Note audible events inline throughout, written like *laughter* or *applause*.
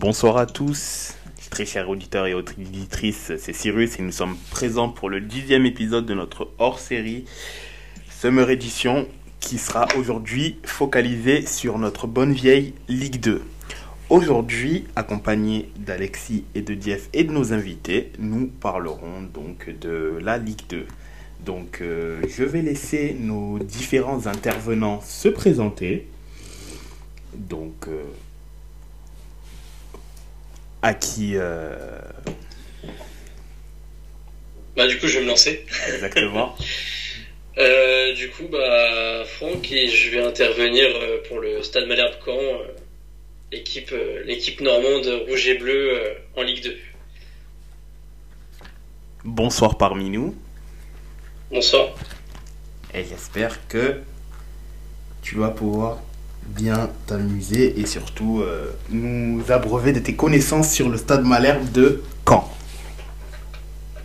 Bonsoir à tous, très chers auditeurs et auditrices, c'est Cyrus et nous sommes présents pour le dixième épisode de notre hors-série Summer Edition qui sera aujourd'hui focalisé sur notre bonne vieille Ligue 2. Aujourd'hui, accompagné d'Alexis et de Dief et de nos invités, nous parlerons donc de la Ligue 2. Donc euh, je vais laisser nos différents intervenants se présenter. Donc euh, à qui euh, Bah du coup je vais me lancer. exactement *laughs* Euh, du coup bah Franck et je vais intervenir euh, pour le Stade Malherbe Caen, euh, l'équipe l'équipe normande rouge et bleu en Ligue 2. Bonsoir parmi nous Bonsoir. et j'espère que tu vas pouvoir bien t'amuser et surtout euh, nous abreuver de tes connaissances sur le stade Malherbe de Caen.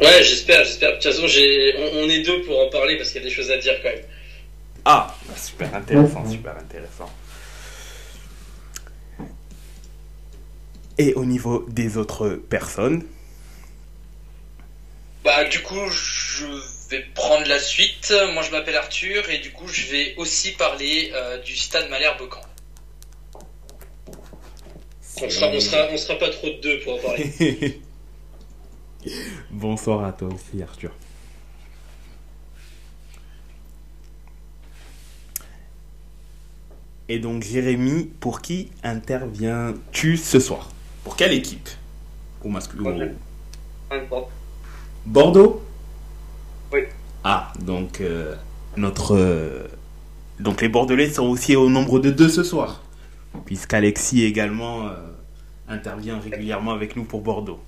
Ouais j'espère j'espère. De toute façon j'ai on, on est deux pour en parler parce qu'il y a des choses à dire quand même. Ah, super intéressant, super intéressant. Et au niveau des autres personnes, Bah du coup je vais prendre la suite. Moi je m'appelle Arthur et du coup je vais aussi parler euh, du stade Malherbe Caen. On sera on sera on sera pas trop de deux pour en parler. *laughs* Bonsoir à toi aussi, Arthur. Et donc, Jérémy, pour qui interviens-tu ce soir? Pour quelle équipe? Au masculin au- Bordeaux? Ah, donc, euh, notre. euh, donc, les Bordelais sont aussi au nombre de deux ce soir. Puisqu'Alexis également euh, intervient régulièrement avec nous pour Bordeaux.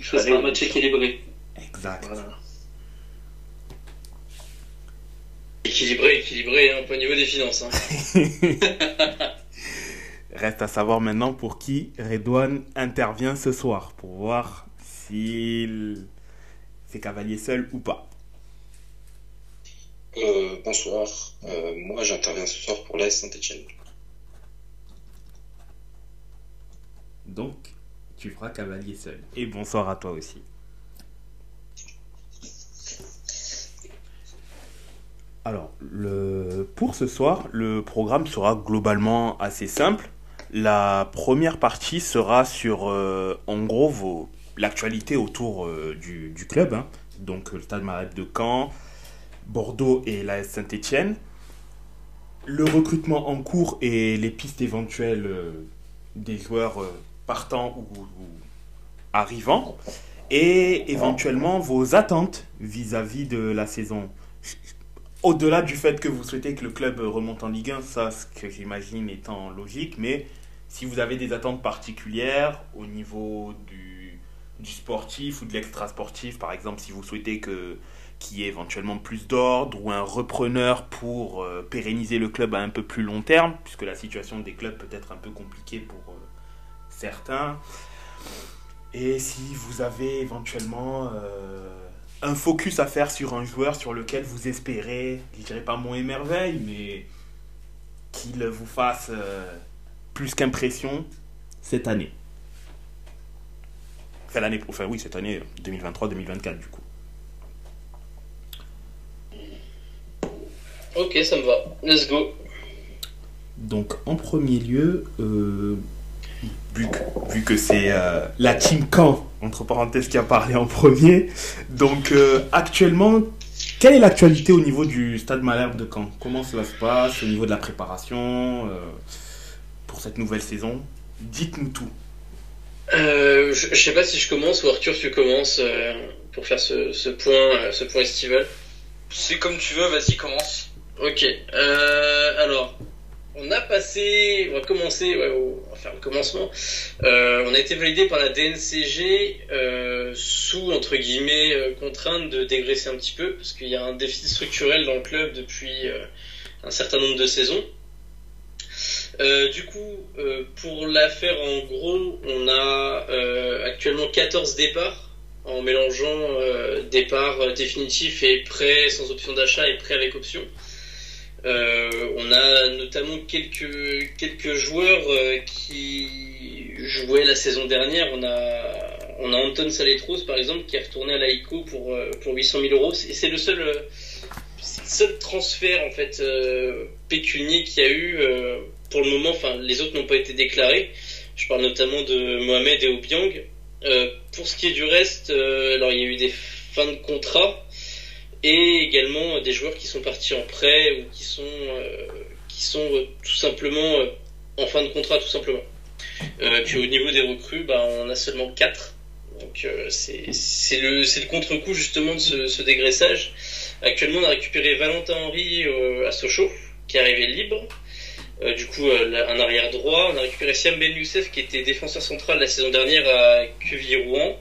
Ce sera un match équilibré. Exact. Voilà. Équilibré équilibré hein, pas au niveau des finances. Hein. *laughs* Reste à savoir maintenant pour qui Redouane intervient ce soir, pour voir s'il fait cavalier seul ou pas. Euh, bonsoir, Euh, moi j'interviens ce soir pour l'AS Saint-Etienne. Donc, tu feras cavalier seul. Et bonsoir à toi aussi. Alors, le... pour ce soir, le programme sera globalement assez simple. La première partie sera sur, euh, en gros, vos... l'actualité autour euh, du, club. hein. Donc, le Stade Malherbe de Caen, Bordeaux et l'AS Saint-Etienne. Le recrutement en cours et les pistes éventuelles euh, des joueurs euh, partants ou, ou arrivants. Et éventuellement vos attentes vis-à-vis de la saison. Au-delà du fait que vous souhaitez que le club remonte en Ligue 1, ça, ce que j'imagine étant logique, mais si vous avez des attentes particulières au niveau du, du sportif ou de l'extra-sportif, par exemple, si vous souhaitez que qu'il y ait éventuellement plus d'ordre ou un repreneur pour euh, pérenniser le club à un peu plus long terme, puisque la situation des clubs peut être un peu compliquée pour euh, certains. Et si vous avez éventuellement euh, un focus à faire sur un joueur sur lequel vous espérez, je dirais pas mon émerveil, mais qu'il vous fasse plus qu'impression cette année. Enfin, l'année, enfin oui, cette année 2023-2024 du coup. Ok ça me va. Let's go. Donc, en premier lieu, euh, vu que, vu que c'est euh, la team Caen, entre parenthèses, qui a parlé en premier, donc euh, actuellement, quelle est l'actualité au niveau du stade Malherbe de Caen? Comment cela se passe au niveau de la préparation pour cette nouvelle saison? Dites-nous tout. Euh, je, je sais pas si je commence ou Arthur tu commences euh, pour faire ce, ce point euh, ce point estival. C'est comme tu veux, vas-y commence. Ok. Alors, on a passé, on va commencer, ouais, on va faire le commencement. On a été validé par la DNCG sous entre guillemets contrainte de dégraisser un petit peu parce qu'il y a un déficit structurel dans le club depuis un certain nombre de saisons. Euh, du coup, euh, pour la faire en gros, on a euh, actuellement 14 départs en mélangeant départ définitif et prêt sans option d'achat et prêt avec option. on a notamment quelques, quelques joueurs qui jouaient la saison dernière. On a, on a Anton Saletros, par exemple, qui est retourné à l'AICO pour, pour 800 000 euros. Et c'est le seul, seul transfert en fait pécunier qu'il y a eu pour le moment. Enfin, les autres n'ont pas été déclarés. Je parle notamment de Mohamed et Obiang. Euh, pour ce qui est du reste, euh, alors il y a eu des fins de contrat et également des joueurs qui sont partis en prêt ou qui sont euh, qui sont tout simplement en fin de contrat tout simplement. puis au niveau des recrues, bah, on a seulement 4 donc c'est le le contre-coup justement de ce, dégraissage. Actuellement, on a récupéré Valentin Henry à Sochaux, qui est arrivé libre. Euh, du coup, euh, un arrière droit. On a récupéré Siam Ben Youssef qui était défenseur central la saison dernière à Cuvier-Rouen.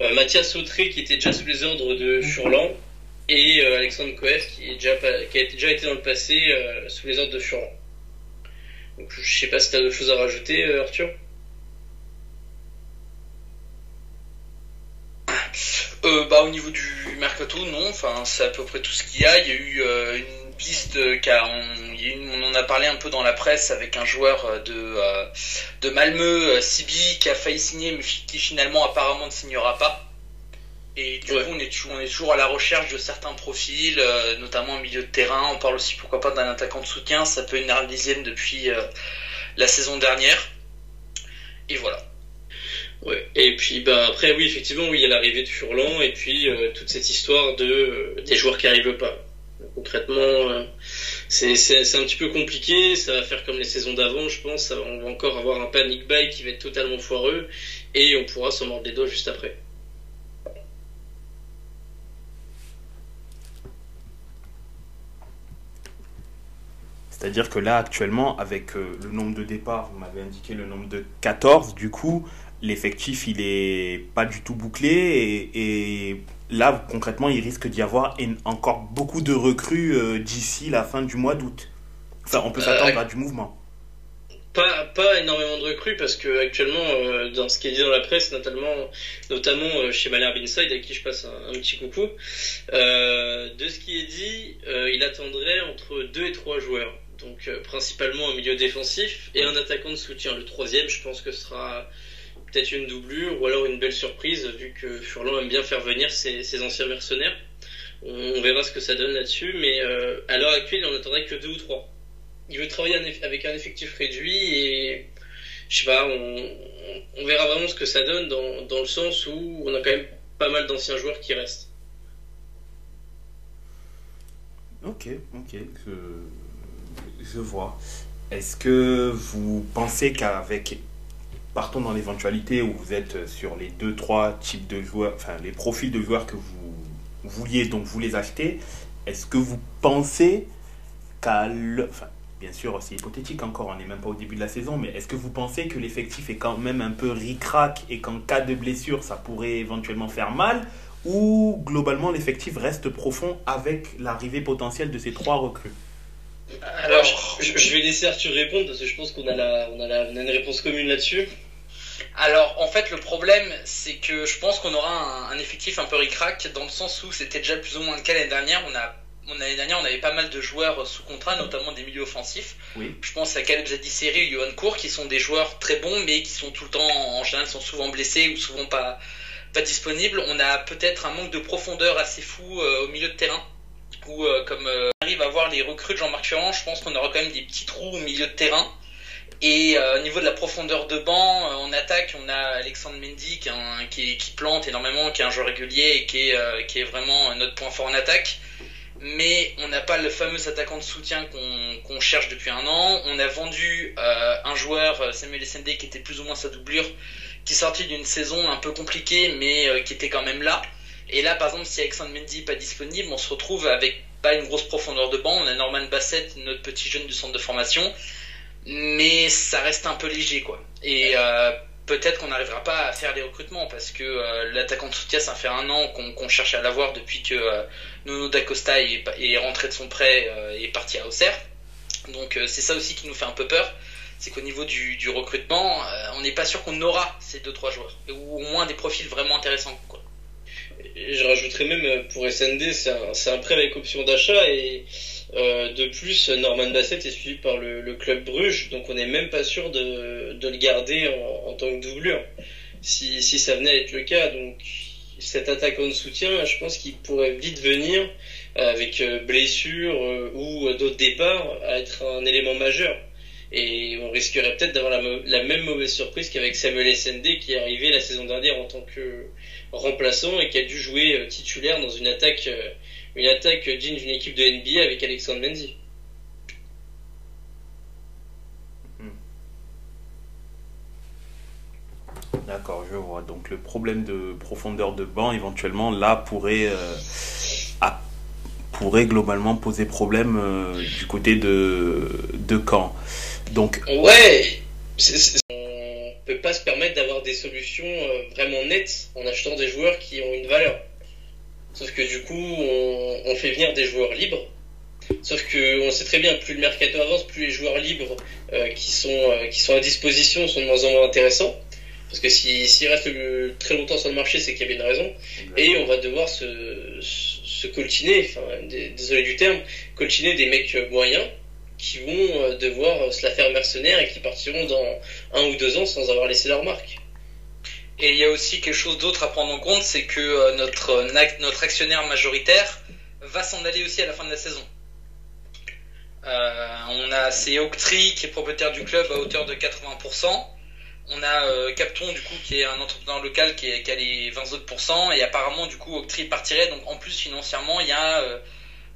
Euh, Mathias Autré qui était déjà sous les ordres de Furlan. Et Alexandre Coef qui, est déjà, qui a déjà été dans le passé sous les ordres de Furlan. Donc, je sais pas si tu as d'autres choses à rajouter, Arthur? Euh, bah, Au niveau du mercato, non. Enfin, c'est à peu près tout ce qu'il y a. Il y a eu une piste euh, car on, en a parlé un peu dans la presse avec un joueur euh, de, euh, de Malmö, Sibi, qui a failli signer mais qui finalement apparemment ne signera pas. Et du coup, on est, toujours, on est toujours à la recherche de certains profils, notamment au milieu de terrain. On parle aussi, pourquoi pas, d'un attaquant de soutien. Ça peut une dixième depuis la saison dernière. Et voilà. Ouais. Et puis bah après oui effectivement oui il y a l'arrivée de Furlan et puis toute cette histoire de des joueurs qui arrivent pas. Concrètement, euh, c'est un petit peu compliqué. Ça va faire comme les saisons d'avant, je pense. On va encore avoir un panic buy qui va être totalement foireux et on pourra s'en mordre les doigts juste après. C'est-à-dire que là, actuellement, avec euh, le nombre de départs, vous m'avez indiqué le nombre de 14, du coup, l'effectif, il est pas du tout bouclé et là, concrètement, il risque d'y avoir encore beaucoup de recrues euh, d'ici la fin du mois d'août. Enfin, on peut s'attendre à du mouvement. Pas, pas énormément de recrues parce que actuellement, euh, dans ce qui est dit dans la presse, notamment, notamment euh, chez Malherbe Inside, à qui je passe un, petit coucou, de ce qui est dit, il attendrait entre 2 et 3 joueurs. Donc principalement un milieu défensif et un attaquant de soutien. Le troisième, je pense que ce sera peut-être une doublure ou alors une belle surprise vu que Furlan aime bien faire venir ses, anciens mercenaires. On, verra ce que ça donne là-dessus, mais euh, à l'heure actuelle, on n'attendrait que deux ou trois. Il veut travailler avec un effectif réduit et je sais pas, on, verra vraiment ce que ça donne dans, le sens où on a quand même pas mal d'anciens joueurs qui restent. Ok, ok, je vois. Est-ce que vous pensez qu'avec partons dans l'éventualité où vous êtes sur les deux, trois types de joueurs, enfin les profils de joueurs que vous vouliez, donc vous les achetez, est-ce que vous pensez qu'à Enfin, bien sûr, c'est hypothétique encore, on n'est même pas au début de la saison, mais est-ce que vous pensez que l'effectif est quand même un peu ric-rac et qu'en cas de blessure, ça pourrait éventuellement faire mal ou globalement l'effectif reste profond avec l'arrivée potentielle de ces trois recrues? Alors, je, vais laisser Arthur répondre parce que je pense qu'on a, la, on a, la, on a une réponse commune là-dessus. Alors, en fait, le problème, c'est que je pense qu'on aura un, effectif un peu ric-rac dans le sens où c'était déjà plus ou moins le cas l'année dernière. On a L'année dernière, on avait pas mal de joueurs sous contrat, notamment des milieux offensifs. Oui. Je pense à Caleb Zadisseri ou Johan Cour, qui sont des joueurs très bons, mais qui sont tout le temps, en général, sont souvent blessés ou souvent pas, pas disponibles. On a peut-être un manque de profondeur assez fou euh, au milieu de terrain où, euh, comme euh, on arrive à voir les recrues de Jean-Marc Ferrand, je pense qu'on aura quand même des petits trous au milieu de terrain. Et euh, au niveau de la profondeur de banc, en attaque, on a Alexandre Mendy qui, plante énormément, qui est un joueur régulier et qui est, est vraiment notre point fort en attaque. Mais on n'a pas le fameux attaquant de soutien qu'on cherche depuis un an. On a vendu un joueur, Samuel Essendé, qui était plus ou moins sa doublure, qui est sorti d'une saison un peu compliquée, mais qui était quand même là. Et là, par exemple, si Alexandre Mendy n'est pas disponible, on se retrouve avec pas une grosse profondeur de banc. On a Norman Bassett, notre petit jeune du centre de formation, mais ça reste un peu léger, quoi. Et euh, peut-être qu'on n'arrivera pas à faire les recrutements parce que euh, l'attaquant de soutien, ça fait un an qu'on cherche à l'avoir depuis que euh, Nuno D'Acosta est, est, rentré de son prêt et est parti à Auxerre. Donc c'est ça aussi qui nous fait un peu peur c'est qu'au niveau du, du recrutement, on n'est pas sûr qu'on aura ces deux trois joueurs, ou au moins des profils vraiment intéressants. Quoi je rajouterais même euh, pour SND, c'est un, un, prêt avec option d'achat et de plus, Norman Bassett est suivi par le, club Bruges, donc on n'est même pas sûr de, le garder en, tant que doublure, si, ça venait à être le cas. Donc cet attaquant de soutien, je pense qu'il pourrait vite venir avec blessure ou d'autres départs à être un élément majeur. Et on risquerait peut-être d'avoir la, même mauvaise surprise qu'avec Samuel SND qui est arrivé la saison dernière en tant que remplaçant et qui a dû jouer euh, titulaire dans une attaque, euh, une attaque digne d'une équipe de NBA avec Alexandre Mendy. Hmm. D'accord, je vois. Donc le problème de profondeur de banc, éventuellement, là, pourrait, euh, pourrait globalement poser problème du côté de, de Caen. Donc, ouais, on peut pas se permettre d'avoir des solutions euh, vraiment nettes en achetant des joueurs qui ont une valeur. Sauf que du coup, on, fait venir des joueurs libres. Sauf que on sait très bien, plus le mercato avance, plus les joueurs libres euh, qui, sont, euh, qui sont à disposition sont de moins en moins intéressants. Parce que s'ils restent très longtemps sur le marché, c'est qu'il y a bien une raison. Et on va devoir se, se coltiner, enfin, désolé du terme, coltiner des mecs moyens qui vont euh, devoir se la faire mercenaire et qui partiront dans un ou deux ans sans avoir laissé leur marque. Et il y a aussi quelque chose d'autre à prendre en compte, c'est que euh, notre, notre actionnaire majoritaire va s'en aller aussi à la fin de la saison. on a c'est Octree qui est propriétaire du club à hauteur de 80%. On a Capton du coup qui est un entrepreneur local qui, a les 20 autres et apparemment du coup Octree partirait donc en plus financièrement il y a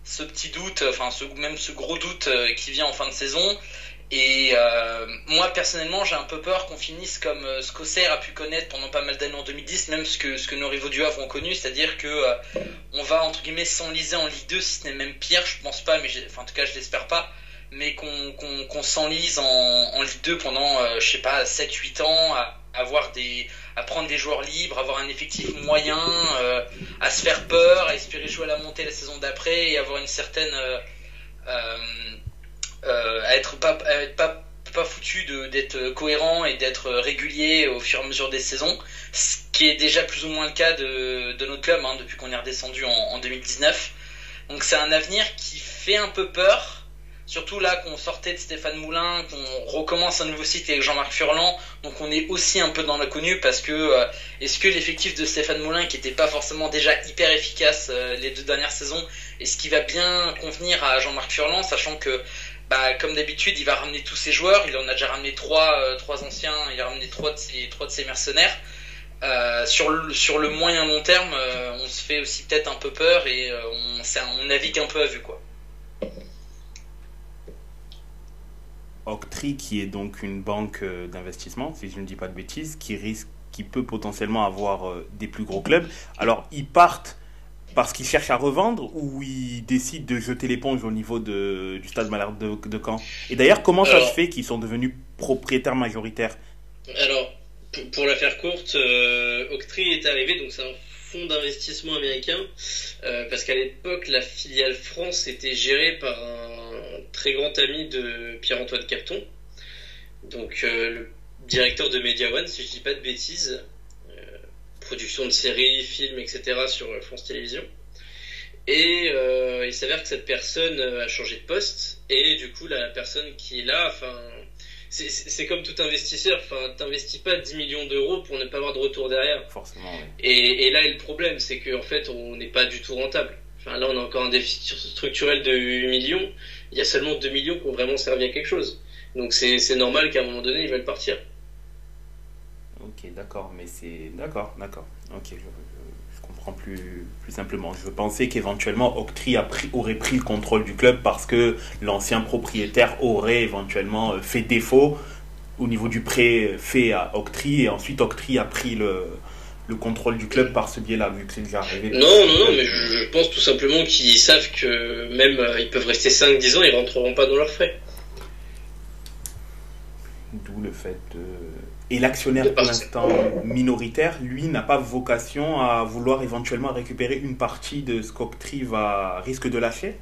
ce petit doute, enfin ce, même ce gros doute euh, qui vient en fin de saison. Et euh, moi personnellement, j'ai un peu peur qu'on finisse comme euh, ce a pu connaître pendant pas mal d'années en 2010, même ce que ce que nos rivaux du Havre ont connu, c'est-à-dire que on va entre guillemets s'enliser en Ligue 2, si ce n'est même pire, je pense pas, mais enfin en tout cas je l'espère pas, mais qu'on qu'on s'enlise en, en Ligue 2 pendant je sais pas 7-8 ans, à avoir des à prendre des joueurs libres, avoir un effectif moyen, euh, à se faire peur, à espérer jouer à la montée la saison d'après et avoir une certaine euh, à être pas être pas pas foutu d'être cohérent et d'être régulier au fur et à mesure des saisons, ce qui est déjà plus ou moins le cas de, de notre club hein, depuis qu'on est redescendu en, en 2019. Donc c'est un avenir qui fait un peu peur, Surtout là qu'on sortait de Stéphane Moulin, qu'on recommence un nouveau cycle avec Jean-Marc Furlan, donc on est aussi un peu dans l'inconnu parce que euh, est-ce que l'effectif de Stéphane Moulin, qui n'était pas forcément déjà hyper efficace euh, les deux dernières saisons, est-ce qu'il va bien convenir à Jean-Marc Furlan, sachant que bah, comme d'habitude, il va ramener tous ses joueurs. Il en a déjà ramené trois, euh, trois anciens. Il a ramené trois de ses, mercenaires. sur, le, sur le moyen long terme, on se fait aussi peut-être un peu peur et on, navigue un peu à vue quoi. Octree, qui est donc une banque euh, d'investissement, si je ne dis pas de bêtises, qui risque, qui peut potentiellement avoir euh, des plus gros clubs. Alors, ils partent parce qu'ils cherchent à revendre ou ils décident de jeter l'éponge au niveau de, du stade Malherbe de, de, Caen? Et d'ailleurs, comment ça se fait qu'ils sont devenus propriétaires majoritaires? Alors, pour, la faire courte, euh, Octree est arrivé, donc c'est un fonds d'investissement américain, euh, parce qu'à l'époque, la filiale France était gérée par un très grand ami de Pierre-Antoine Capton, donc euh, le directeur de Media One, si je dis pas de bêtises, production de séries, films, etc. sur France Télévisions. Et il s'avère que cette personne a changé de poste, et du coup la personne qui est là, enfin c'est comme tout investisseur. Enfin, t'investis pas 10 millions d'euros pour ne pas avoir de retour derrière. Forcément. Et, là, le problème, c'est qu'en fait, on n'est pas du tout rentable. Enfin, là, on a encore un déficit structurel de 8 millions. Il y a seulement 2 millions qui ont vraiment servi à quelque chose. Donc, c'est normal qu'à un moment donné, ils veulent partir. Ok, d'accord, mais c'est. D'accord, d'accord. Ok, je, plus, plus simplement. Je pensais qu'éventuellement Octree aurait pris le contrôle du club parce que l'ancien propriétaire aurait éventuellement euh, fait défaut au niveau du prêt fait à Octree et ensuite Octree a pris le, le contrôle du club par ce biais-là, vu que c'est déjà arrivé. Non, non, non, mais je, pense tout simplement qu'ils savent que même euh, ils peuvent rester 5-10 ans, ils rentreront pas dans leurs frais. D'où le fait de et l'actionnaire pour l'instant minoritaire, lui, n'a pas vocation à vouloir éventuellement récupérer une partie de ce qu'Octree va risque de lâcher.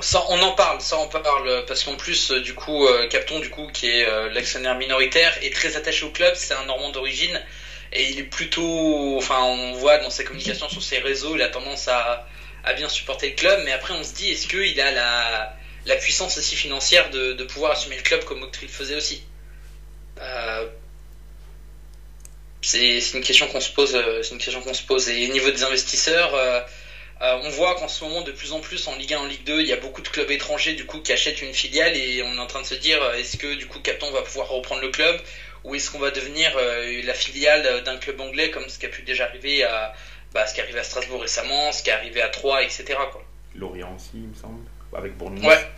Ça, on en parle, ça on parle, parce qu'en plus, euh, du coup, euh, Capton, du coup, qui est euh, l'actionnaire minoritaire, est très attaché au club, c'est un Normand d'origine, et il est plutôt, enfin, on voit dans ses communications sur ses réseaux, il a tendance à, à bien supporter le club, mais après on se dit est-ce qu'il a la, la puissance aussi financière de, de pouvoir assumer le club comme Octril faisait aussi? Euh, c'est une question qu'on se pose c'est une question qu'on se pose et au niveau des investisseurs euh, euh, on voit qu'en ce moment, de plus en plus, en Ligue 1, en Ligue 2, il y a beaucoup de clubs étrangers du coup qui achètent une filiale et on est en train de se dire est-ce que du coup Capton va pouvoir reprendre le club ou est-ce qu'on va devenir euh, la filiale d'un club anglais comme ce qui a pu déjà arriver à bah, ce qui est arrivé à Strasbourg récemment, ce qui est arrivé à Troyes, etc. Quoi. Lorient aussi, il me semble, avec Bournemouth. Ouais.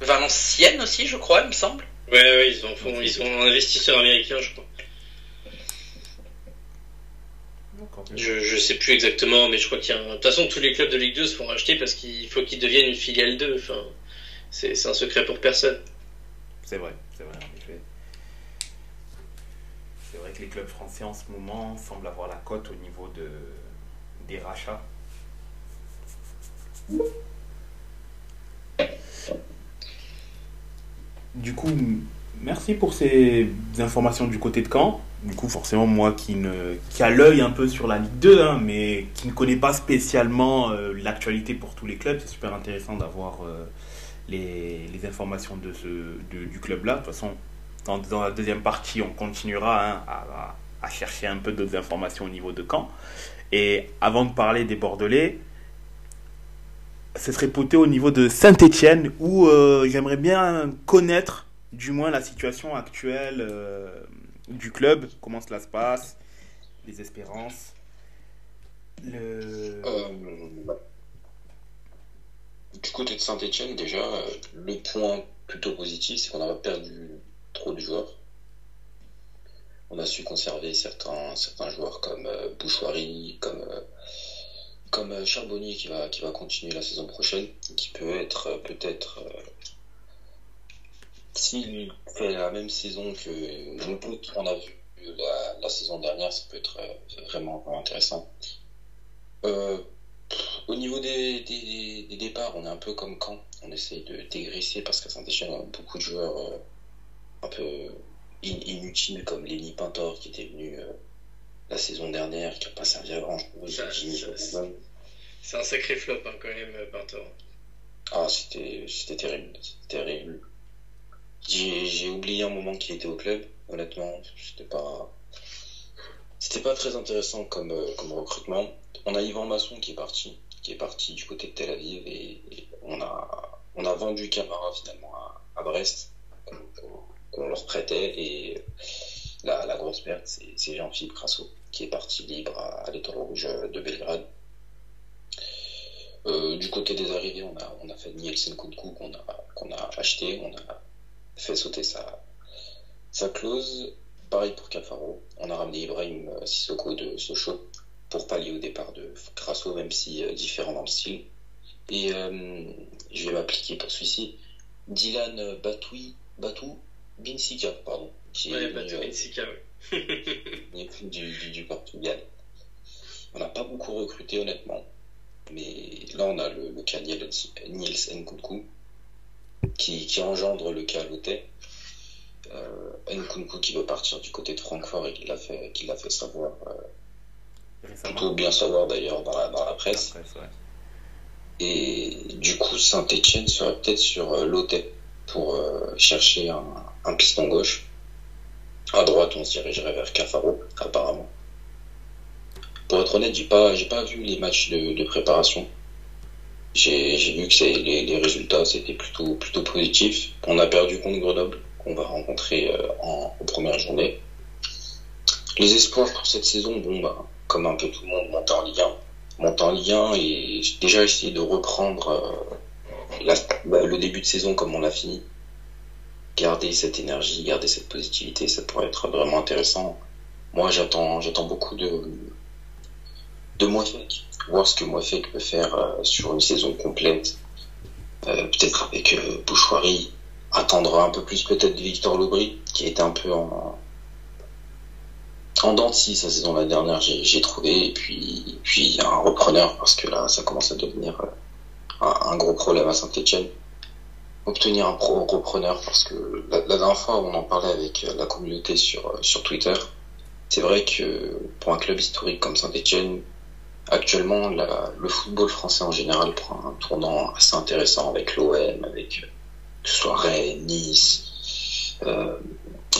Valenciennes aussi, je crois, il me semble. Ouais, ouais, ils, ont, font, ils sont investisseurs américains, je crois. Je, je sais plus exactement, mais je crois qu'il y a un... De toute façon, tous les clubs de Ligue 2 se font racheter parce qu'il faut qu'ils deviennent une filiale 2. Enfin, c'est un secret pour personne. C'est vrai, c'est vrai, en effet. C'est vrai que les clubs français en ce moment semblent avoir la cote au niveau de, des rachats. Du coup, merci pour ces informations du côté de Caen du coup, forcément, moi qui, ne, a l'œil un peu sur la Ligue 2, hein, mais qui ne connaît pas spécialement euh, l'actualité pour tous les clubs, c'est super intéressant d'avoir euh, les, informations de ce, du club-là. De toute façon, dans, la deuxième partie, on continuera hein, à, à, chercher un peu d'autres informations au niveau de Caen. Et avant de parler des Bordelais, ce serait poté au niveau de Saint-Etienne, où euh, j'aimerais bien connaître du moins la situation actuelle du club, comment cela se passe, les espérances. Euh, du côté de Saint-Etienne, déjà, euh, le point plutôt positif, c'est qu'on n'a pas perdu trop de joueurs. On a su conserver certains, certains joueurs comme euh, comme, euh, comme Charbonnier qui va, qui va continuer la saison prochaine, qui peut être peut-être s'il fait la même saison que nous on a vu la, la, saison dernière, ça peut être euh, vraiment intéressant. Euh, au niveau des, des, des, départs, on est un peu comme quand on essaye de dégraisser parce qu'à Saint-Etienne, on a beaucoup de joueurs euh, un peu in inutiles comme Lenny Pintor qui était venu euh, la saison dernière, qui n'a pas servi à grand chose. C'est un sacré flop hein, quand même, Pintor. Ah, c'était terrible. C'était terrible. J'ai oublié un moment qu'il était au club, honnêtement. C'était pas. C'était pas très intéressant comme, euh, comme recrutement. On a Yvan Masson qui est parti, qui est parti du côté de Tel Aviv et, on, a, on a vendu Camara finalement à, à Brest, qu'on leur prêtait et la, la grosse perte, c'est Jean-Philippe Crasso qui est parti libre à, à Rouge de Belgrade. Euh, du côté des arrivées, on a, on a fait Nielsen Koudkou qu'on a, qu'on a acheté, on a fait sauter sa, sa clause. Pareil pour Cafaro. On a ramené Ibrahim Sissoko de Sochaux pour pallier au départ de Crasso, même si euh, différent dans le style. Et euh, je vais m'appliquer pour celui-ci. Dylan Batoui, Batou Binsika, pardon. Qui ouais, est Batou Binsika, oui. *laughs* du, du, du, Portugal. On n'a pas beaucoup recruté, honnêtement. Mais là, on a le, le cas Niels Nkunku, qui, qui engendre le cas Lotet. Euh, Nkunku qui veut partir du côté de Francfort et qui l'a fait, qui l'a fait savoir, euh, plutôt bien savoir d'ailleurs dans la, dans la presse. La presse ouais. Et du coup, Saint-Etienne serait peut-être sur euh, Lotet pour euh, chercher un, un, piston gauche. À droite, on se dirigerait vers Cafaro, apparemment. Pour être honnête, j'ai pas, j'ai pas vu les matchs de, de préparation j'ai vu que les, les, résultats c'était plutôt plutôt positif. On a perdu contre Grenoble, qu'on va rencontrer euh, en, en, première journée. Les espoirs pour cette saison, bon bah, comme un peu tout le monde, monter en Ligue 1. Monter en Ligue 1 et déjà essayer de reprendre euh, la, bah, le début de saison comme on l'a fini. Garder cette énergie, garder cette positivité, ça pourrait être vraiment intéressant. Moi j'attends j'attends beaucoup de de Moifek, voir ce que Moifek peut faire euh, sur une saison complète. Euh, peut-être avec euh, Bouchoirie, attendre un peu plus peut-être de Victor Lobry, qui était un peu en, en dents sa saison la dernière, j'ai trouvé. Et puis, puis un repreneur, parce que là, ça commence à devenir un, gros problème à Saint-Etienne. Obtenir un repreneur, parce que la, la, dernière fois, on en parlait avec la communauté sur, sur Twitter. C'est vrai que pour un club historique comme Saint-Etienne, actuellement, le football français en général prend un tournant assez intéressant avec l'OM, avec que ce soit Rennes, Nice, euh,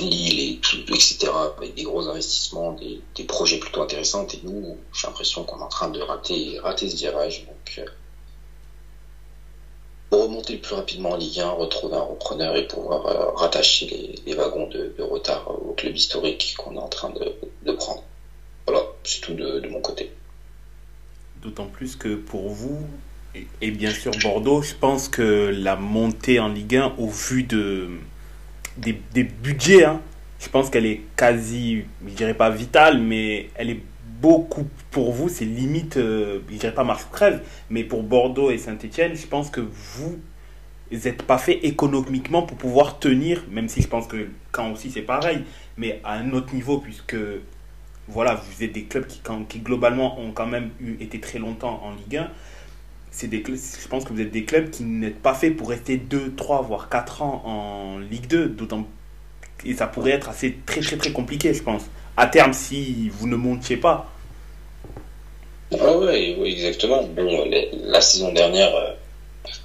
Lille, et tout, etc., avec des gros investissements, des, des projets plutôt intéressants. Et nous, j'ai l'impression qu'on est en train de rater, rater ce virage. Donc, euh, pour remonter le plus rapidement en Ligue 1, retrouver un repreneur et pouvoir euh, rattacher les, les wagons de, de, retard au club historique qu'on est en train de, de prendre. Voilà, c'est tout de, de mon côté. D'autant plus que pour vous, et bien sûr Bordeaux, je pense que la montée en Ligue 1, au vu de, des, budgets, hein, je pense qu'elle est quasi, je dirais pas vitale, mais elle est beaucoup pour vous, c'est limite, euh, je dirais pas marche crève, mais pour Bordeaux et Saint-Etienne, je pense que vous n'êtes pas fait économiquement pour pouvoir tenir, même si je pense que quand aussi c'est pareil, mais à un autre niveau, puisque voilà, vous êtes des clubs qui, quand, qui globalement ont quand même eu, été très longtemps en Ligue 1. C'est des, je pense que vous êtes des clubs qui n'êtes pas faits pour rester 2, 3, voire 4 ans en Ligue 2. D'autant, et ça pourrait être assez très très très compliqué, je pense. À terme, si vous ne montiez pas. Ah oui, exactement. Bon, la saison dernière, euh,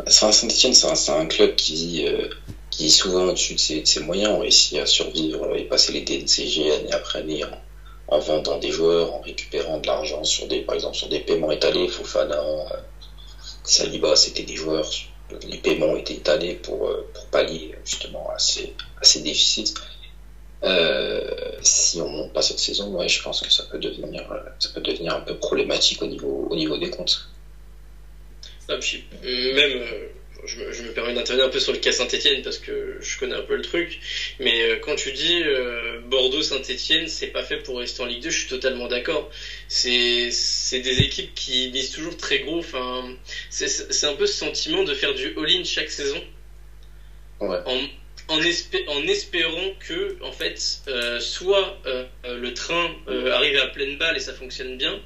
Saint-Etienne, c'est un, un, club qui, euh, qui est souvent au-dessus de ses, de moyens, ont réussi à survivre et passer les DNCG année après année en, en vendant des joueurs, en récupérant de l'argent sur des, par exemple, sur des paiements étalés. Fofana, euh, Saliba, c'était des joueurs, les paiements étaient étalés pour, euh, pour pallier justement à ces, déficits. Euh, si on monte pas cette saison, je pense que ça peut devenir, ça peut devenir un peu problématique au niveau, au niveau des comptes. Même, je me, je me, permets d'intervenir un peu sur le cas Saint-Etienne parce que je connais un peu le truc. Mais euh, quand tu dis euh, Bordeaux-Saint-Etienne, c'est pas fait pour rester en Ligue 2, je suis totalement d'accord. C'est des équipes qui misent toujours très gros. Enfin, c'est un peu ce sentiment de faire du all-in chaque saison. Ouais. En, en, espé en, espérant que, en fait, euh, soit euh, le train arrive à pleine balle et ça fonctionne bien,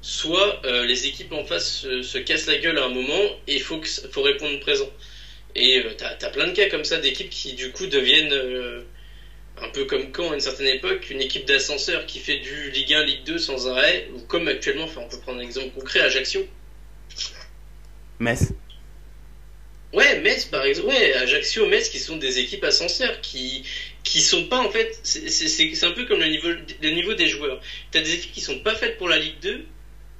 soit euh, les équipes en face se, se, cassent la gueule à un moment et il faut, faut répondre présent. Et euh, t'as as plein de cas comme ça d'équipes qui du coup deviennent euh, un peu comme quand à une certaine époque, une équipe d'ascenseur qui fait du Ligue 1, Ligue 2 sans arrêt, ou comme actuellement, enfin on peut prendre un exemple concret, Ajaccio. Metz. Ouais, Metz par exemple, ouais, Ajaccio, Metz qui sont des équipes ascenseurs qui qui sont pas en fait, c'est un peu comme le niveau le niveau des joueurs. T'as des équipes qui sont pas faites pour la Ligue 2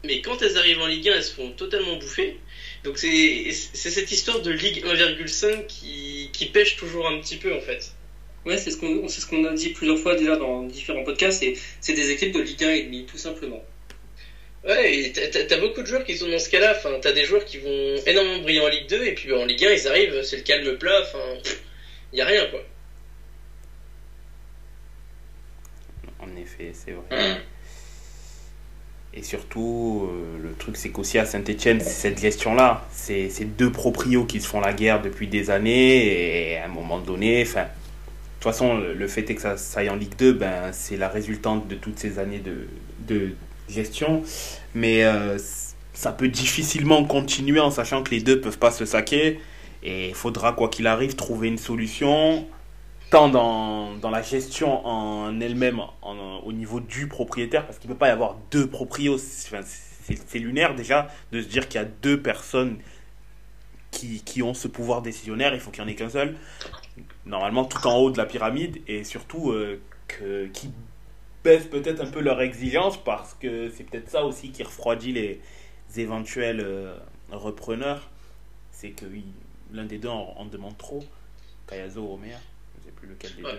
mais quand elles arrivent en Ligue 1, elles se font totalement bouffer. Donc c'est cette histoire de Ligue 1,5 qui, qui pêche toujours un petit peu en fait. Ouais, c'est ce qu'on ce qu'on a dit plusieurs fois déjà dans différents podcasts, c'est des équipes de Ligue 1 et demi, tout simplement. Ouais, t'as as beaucoup de joueurs qui sont dans ce cas-là. Enfin, t'as des joueurs qui vont énormément briller en Ligue 2 et puis en Ligue 1 ils arrivent, c'est le calme plat. Enfin, y a rien quoi. En effet, c'est vrai. Mmh. Et surtout, euh, le truc, c'est qu'aussi à Saint-Etienne, cette gestion-là, c'est deux proprios qui se font la guerre depuis des années, et à un moment donné, enfin, de toute façon, le fait est que ça, aille en Ligue 2, ben, c'est la résultante de toutes ces années de, de gestion. Mais euh, ça peut difficilement continuer en sachant que les deux peuvent pas se saquer, et il faudra, quoi qu'il arrive, trouver une solution tant dans, dans la gestion en elle-même au niveau du propriétaire, parce qu'il ne peut pas y avoir deux proprios. C'est lunaire déjà de se dire qu'il y a deux personnes qui, qui, ont ce pouvoir décisionnaire, il faut qu'il n'y en ait qu'un seul. Normalement, tout en haut de la pyramide, et surtout euh, que, qui baissent peut-être un peu leur exigence, parce que c'est peut-être ça aussi qui refroidit les éventuels euh, repreneurs. C'est que l'un des deux en, demande trop, Kayazo Omer plus lequel des ouais.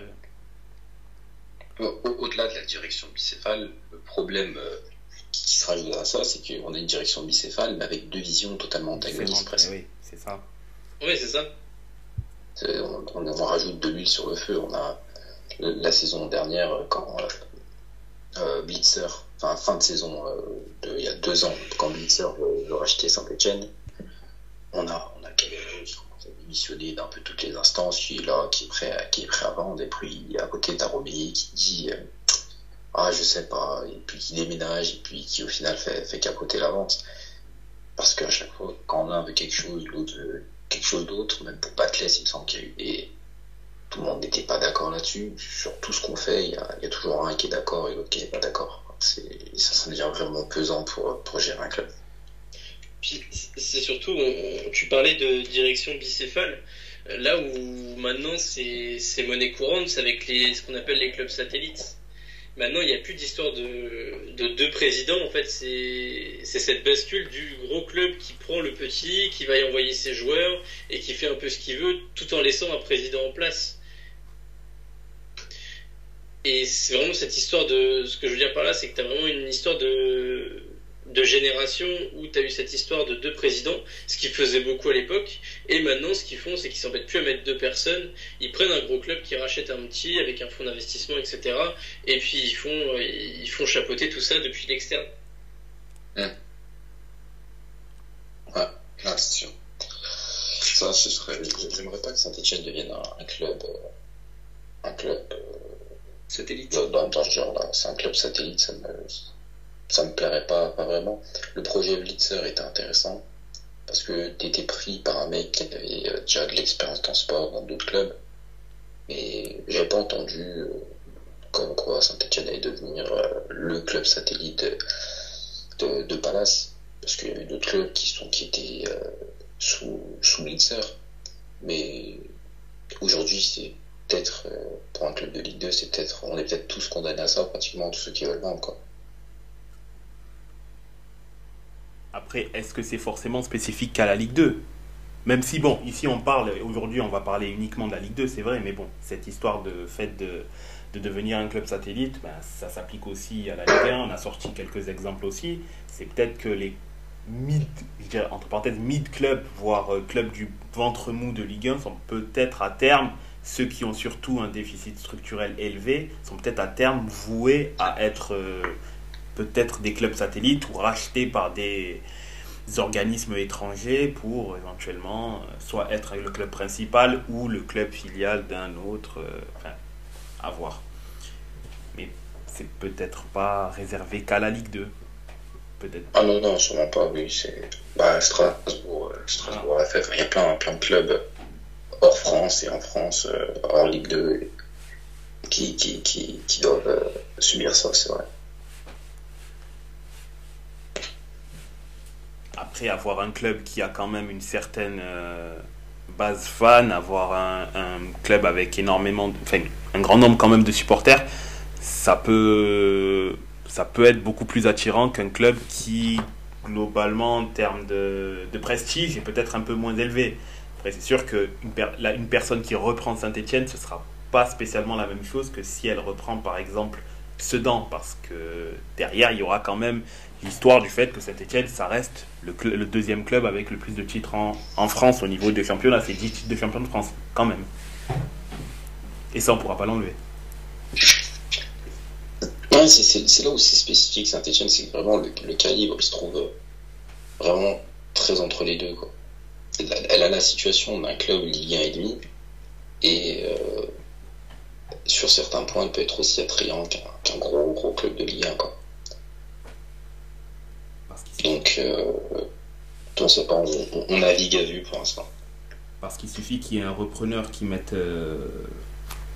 deux. Au-delà de la direction bicéphale, le problème euh, qui se rajoute à ça, c'est qu'on a une direction bicéphale, mais avec deux visions totalement antagonistes presque. Oui, c'est ça. Oui, c'est ça. On, on, on, rajoute de l'huile sur le feu. On a la saison dernière, quand euh, euh, Blitzer, enfin fin de saison euh, de, il y a deux ans, quand Blitzer veut, veut racheter Saint-Etienne, on a, on a démissionné d'un peu toutes les instances, qui est là, qui est prêt à, qui est prêt à vendre, et puis à côté t'as Robilly qui dit euh, ah je sais pas, et puis qui déménage, et puis qui au final fait, fait capoter la vente. Parce qu'à chaque fois, quand on a un peu quelque chose, l'autre quelque chose d'autre, même pour Batless, il me semble qu'il y a eu des. Tout le monde n'était pas d'accord là-dessus. Sur tout ce qu'on fait, il y, a, il y a toujours un qui est d'accord et l'autre qui n'est pas d'accord. ça, ça devient vraiment pesant pour, pour gérer un club. Puis c'est surtout, tu parlais de direction bicéphale, là où maintenant c'est monnaie courante, c'est avec ce qu'on appelle les clubs satellites. Maintenant, il n'y a plus d'histoire de, de, deux présidents. En fait, c'est cette bascule du gros club qui prend le petit, qui va y envoyer ses joueurs et qui fait un peu ce qu'il veut, tout en laissant un président en place. Et c'est vraiment cette histoire de. Ce que je veux dire par là, c'est que tu as vraiment une histoire de de génération où tu as eu cette histoire de deux présidents, ce qui faisait beaucoup à l'époque. Et maintenant, ce qu'ils font, c'est qu'ils s'embêtent plus à mettre deux personnes. Ils prennent un gros club qui rachète un petit avec un fonds d'investissement, etc. Et puis ils font, ils font chapeauter tout ça depuis l'externe. Ouais, c'est sûr. Ça, ce serait. J'aimerais pas que Saint-Etienne devienne un, club. Euh, un club. Euh, satellite. Dans, dans ce genre-là. C'est un club satellite, ça me ça me plairait pas, vraiment. Le projet Blitzer était intéressant parce que tu étais pris par un mec qui avait euh, déjà de l'expérience dans le sport, dans d'autres clubs. Mais j'ai pas entendu euh, comme quoi Saint-Etienne allait devenir euh, le club satellite de, de, Palace. Parce qu'il y avait d'autres clubs qui, sont, qui étaient sous, sous Blitzer. Mais aujourd'hui, c'est peut-être, pour un club de Ligue 2, c'est peut-être, on est peut-être tous condamnés à ça, pratiquement tous ceux qui veulent vendre, quoi. Après, est-ce que c'est forcément spécifique qu'à la Ligue 2 Même si, bon, ici on parle, aujourd'hui on va parler uniquement de la Ligue 2, c'est vrai, mais bon, cette histoire de fait de, de devenir un club satellite, ben, ça s'applique aussi à la Ligue 1. On a sorti quelques exemples aussi. C'est peut-être que les mid, entre parenthèses, mid-club, voire euh, club du ventre mou de Ligue 1 sont peut-être à terme, ceux qui ont surtout un déficit structurel élevé, sont peut-être à terme voués à être euh, peut-être des clubs satellites ou rachetés par des organismes étrangers pour éventuellement euh, soit être le club principal ou le club filial d'un autre. Euh, enfin, à voir. Mais c'est peut-être pas réservé qu'à la Ligue 2. Peut-être. Ah non, non, sûrement pas, oui. C'est bah, Strasbourg, euh, Strasbourg. Il y a plein, plein de clubs hors France et en France, hors Ligue 2, qui, qui, qui, qui doivent subir ça, c'est vrai. Après avoir un club qui a quand même une certaine euh, base fan, avoir un, club avec énormément, enfin un grand nombre quand même de supporters, ça peut, ça peut être beaucoup plus attirant qu'un club qui globalement en termes de, prestige est peut-être un peu moins élevé. Après c'est sûr qu'une une personne qui reprend Saint-Etienne, ce sera pas spécialement la même chose que si elle reprend par exemple Sedan, parce que derrière il y aura quand même l'histoire du fait que Saint-Etienne, ça reste le, deuxième club avec le plus de titres en, France au niveau des championnats. C'est 10 titres de champion de France, quand même. Et ça, on pourra pas l'enlever. c'est là où c'est spécifique Saint-Etienne, c'est vraiment le, calibre se trouve vraiment très entre les deux. Quoi. Elle, a la situation d'un club Ligue 1 et demi, et euh, sur certains points, elle peut être aussi attrayant qu'un gros, gros club de Ligue 1. Quoi. Donc, euh, on sait pas, on, navigue à vue pour l'instant. Parce qu'il suffit qu'il y ait un repreneur qui mette euh,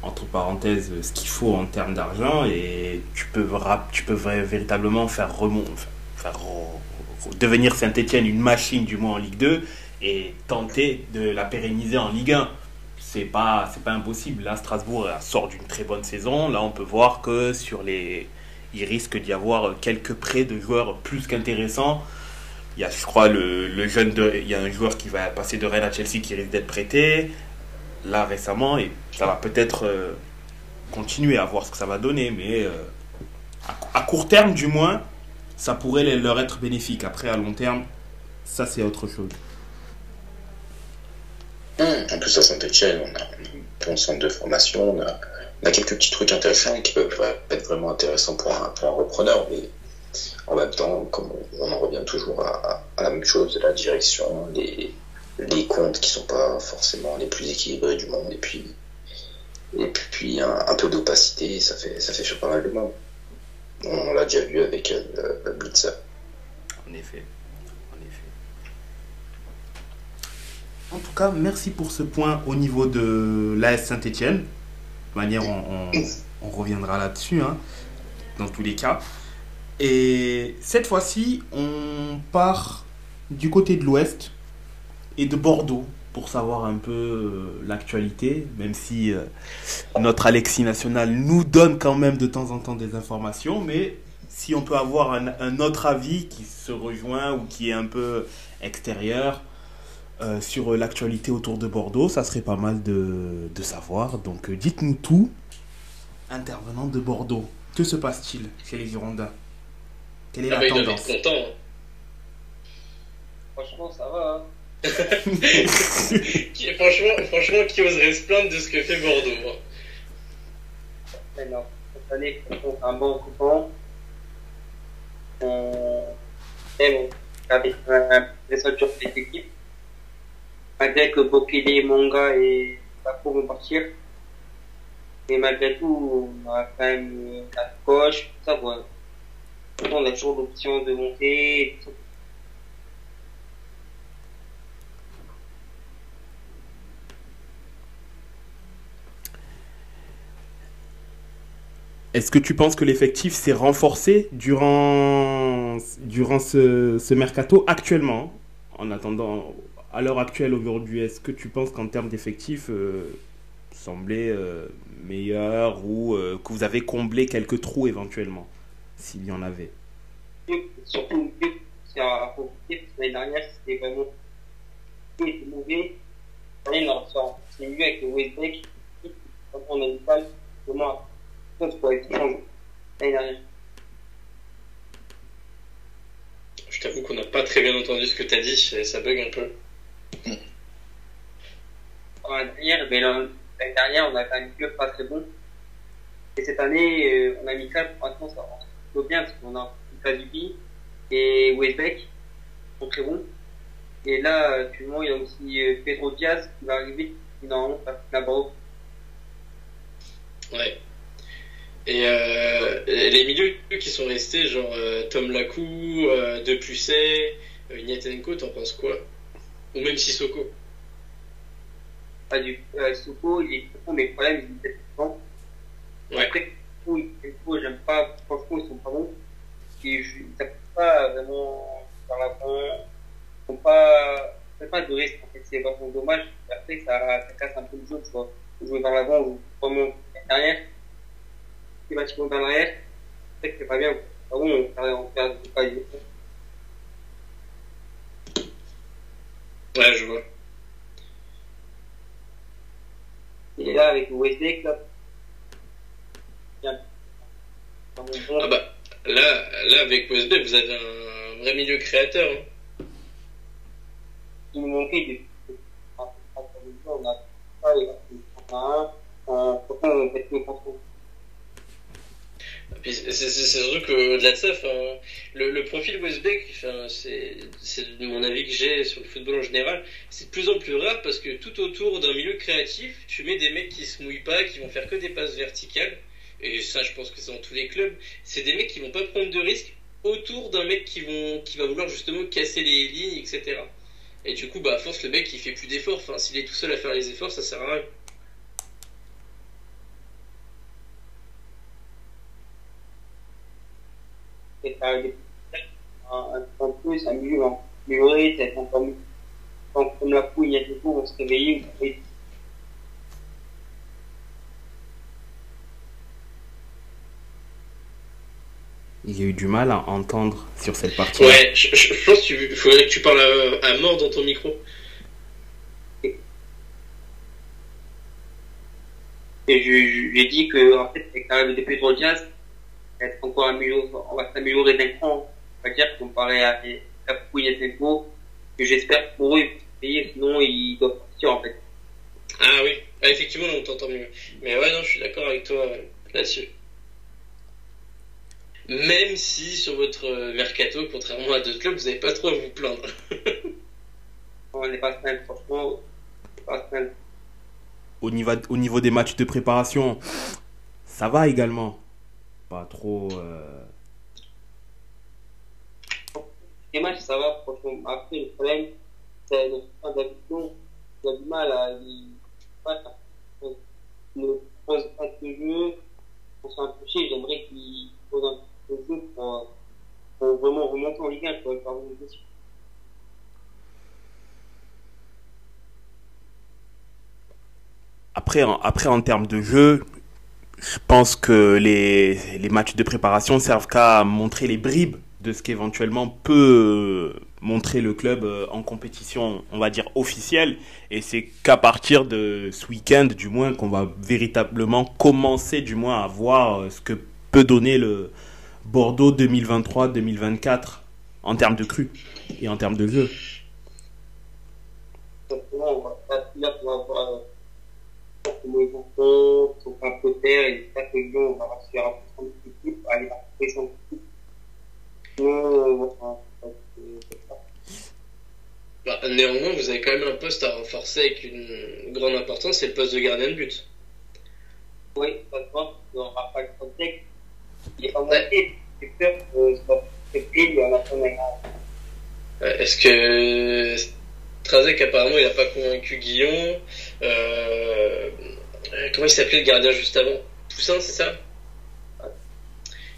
entre parenthèses ce qu'il faut en termes d'argent et tu peux, tu peux véritablement faire remonter, faire devenir Saint-Etienne une machine du moins en Ligue 2 et tenter de la pérenniser en Ligue 1 c'est pas c'est pas impossible là Strasbourg sort d'une très bonne saison là on peut voir que sur les il risque d'y avoir quelques prêts de joueurs plus qu'intéressants. Il y a, je crois, le, jeune de, il y a un joueur qui va passer de Rennes à Chelsea qui risque d'être prêté là récemment et ça va peut-être euh, continuer à voir ce que ça va donner, mais euh, à, court terme du moins, ça pourrait leur être bénéfique. Après, à long terme, ça c'est autre chose. En plus, à Saint-Etienne, on a un bon centre de formation, on a quelques petits trucs intéressants qui peuvent être vraiment intéressants pour un, repreneur, mais en même temps, comme on, en revient toujours à, la même chose, la direction, les, comptes qui sont pas forcément les plus équilibrés du monde, et puis, un, peu d'opacité, ça fait, ça fait sur pas mal de monde. On, l'a déjà vu avec euh, Blitzer. En effet. En effet. En tout cas, merci pour ce point au niveau de l'AS Saint-Etienne manière, on, reviendra là-dessus, hein, dans tous les cas. Et cette fois-ci, on part du côté de l'Ouest et de Bordeaux pour savoir un peu euh, l'actualité, même si euh, notre Alexis national nous donne quand même de temps en temps des informations, mais si on peut avoir un autre avis qui se rejoint ou qui est un peu extérieur euh, sur l'actualité autour de Bordeaux, ça serait pas mal de, de savoir. Donc euh, dites-nous tout, intervenant de Bordeaux. Que se passe-t-il chez les Girondins Quelle est Ah la bah, il doit tendance? être content. hein. Franchement, ça va. hein. *laughs* Qui- franchement, franchement, qui oserait se plaindre de ce que fait Bordeaux hein. Mais non, cette année, franchement, c'est un bon coupon. On aime avec un des autres de. Malgré que Bokele, Monga et Bako vont partir. Mais malgré tout, on a quand même euh, la coche, ça, voilà. On a toujours l'option de monter. Est-ce que tu penses que l'effectif s'est renforcé durant, durant ce, ce mercato actuellement En attendant, à l'heure actuelle aujourd'hui, est-ce que tu penses qu'en termes d'effectif, euh, semblait euh, meilleur ou euh, que vous avez comblé quelques trous éventuellement, s'il y en avait? Surtout mieux, c'est à profiter, parce que l'année dernière, c'était vraiment c'était mauvais. Cette année, on sorti c'est mieux avec le Westbeck, quand on a une balle, vraiment, ça pourrait être changé l'année dernière. Je t'avoue qu'on n'a pas très bien entendu ce que t'as dit, ça ça bug un peu. Dernière, mais l'an- l'année dernière, on a quand même mieux pas très bon. Et cette année, euh, on a mis ça, franchement, ça plutôt bien, parce qu'on a Kazubi et Westbeck, sont très bons. Et là, actuellement, il y a aussi euh, Pedro Diaz qui va arriver, qui normalement va là-bas. Ouais. Et euh, les milieux qui sont restés, genre Tom Lacou, euh, Depucet, Ignatenko, t'en penses quoi? Ou même Sissoko Pas du euh, Soko, il est bon, mais le problème, il est peut-être bon. Ouais. Après, j'aime pas, franchement, ils sont pas bons. Et je, ils savent pas vraiment faire l'avant. Ils sont pas, c'est pas de risque, en fait, c'est vraiment dommage. Après, ça, ça casse un peu le jeu, tu vois. Jouer vers l'avant ou vraiment derrière. Il va tirer vers l'arrière. C'est que c'est pas bien. Ah bon, on perd, on perd pas du Ouais, je vois. Et là, avec Westbeck, là, Ah bah, là, là avec OSB, vous avez un vrai milieu créateur. hein. il nous manquait des. On a pas les on a un. Euh, pourquoi on fait le contrôle Puis C'est surtout que au-delà de ça, le, profil Westbeck, c'est mon avis que j'ai sur le football en général, c'est de plus en plus rare parce que tout autour d'un milieu créatif, tu mets des mecs qui se mouillent pas, qui vont faire que des passes verticales. Et ça, je pense que c'est dans tous les clubs. C'est des mecs qui vont pas prendre de risques autour d'un mec qui, vont, qui va vouloir justement casser les lignes, etc. Et du coup, bah, force, le mec, il fait plus d'efforts. Enfin, s'il est tout seul à faire les efforts, ça sert à rien. A des. Un plus, un milieu amélioré, peut-être encore mieux. Quand, comme la couille, il y a des jours, on se réveillait, on y a eu du mal à entendre sur cette partie. Ouais, je, je- je pense qu'il faudrait que tu parles à, à mort dans ton micro. Et je, je- j'ai dit que, en fait, avec l'arrivée de Pedro Diaz, on va être encore amélioré, on va s'améliorer d'un cran, on va dire, comparé à la couille et tempo, que j'espère pour eux, ils payer, sinon ils doivent partir, en fait. Ah oui, ah, effectivement, on t'entend mieux. Mais ouais, non, je suis d'accord avec toi euh, là-dessus. Même si sur votre euh, mercato, contrairement à d'autres clubs, vous n'avez pas trop à vous plaindre. *laughs* On n'est pas mal, franchement, on n'est pas mal. Au niveau, au niveau des matchs de préparation, ça va également pas trop. Euh, Les matchs, ça va, franchement. Après, le problème, c'est notre phase d'habitation. On a du mal à. On ne pose pas de euh, jeu. On s'est un. J'aimerais qu'il pose un peu de jeu pour, pour vraiment remonter en Ligue 1. Je pas vous le Après, après, en termes de jeu, pense que les, les matchs de préparation servent qu'à montrer les bribes de ce qu'éventuellement peut montrer le club euh, en compétition, on va dire officielle. Et c'est qu'à partir de ce week-end, du moins, qu'on va véritablement commencer, du moins, à voir euh, ce que peut donner le Bordeaux 2023-2024 en termes de cru et en termes de jeu. Exactement, on va pas là pour avoir euh, comment ils vont faire, son un peu terre, et j'espère que Lyon on va réussir à prendre cette équipe, à aller euh, enfin, c'est ça. Bah, néanmoins, vous avez quand même un poste à renforcer avec une grande importance, c'est le poste de gardien de but. Oui, fois, on n'aura pas le contexte. Il est pas monté, j'ai peur que ça se pile à la fin Euh, Est-ce que Strazek, apparemment, il n'a pas convaincu Guillon euh, Comment il s'appelait le gardien juste avant? Toussaint, c'est ça?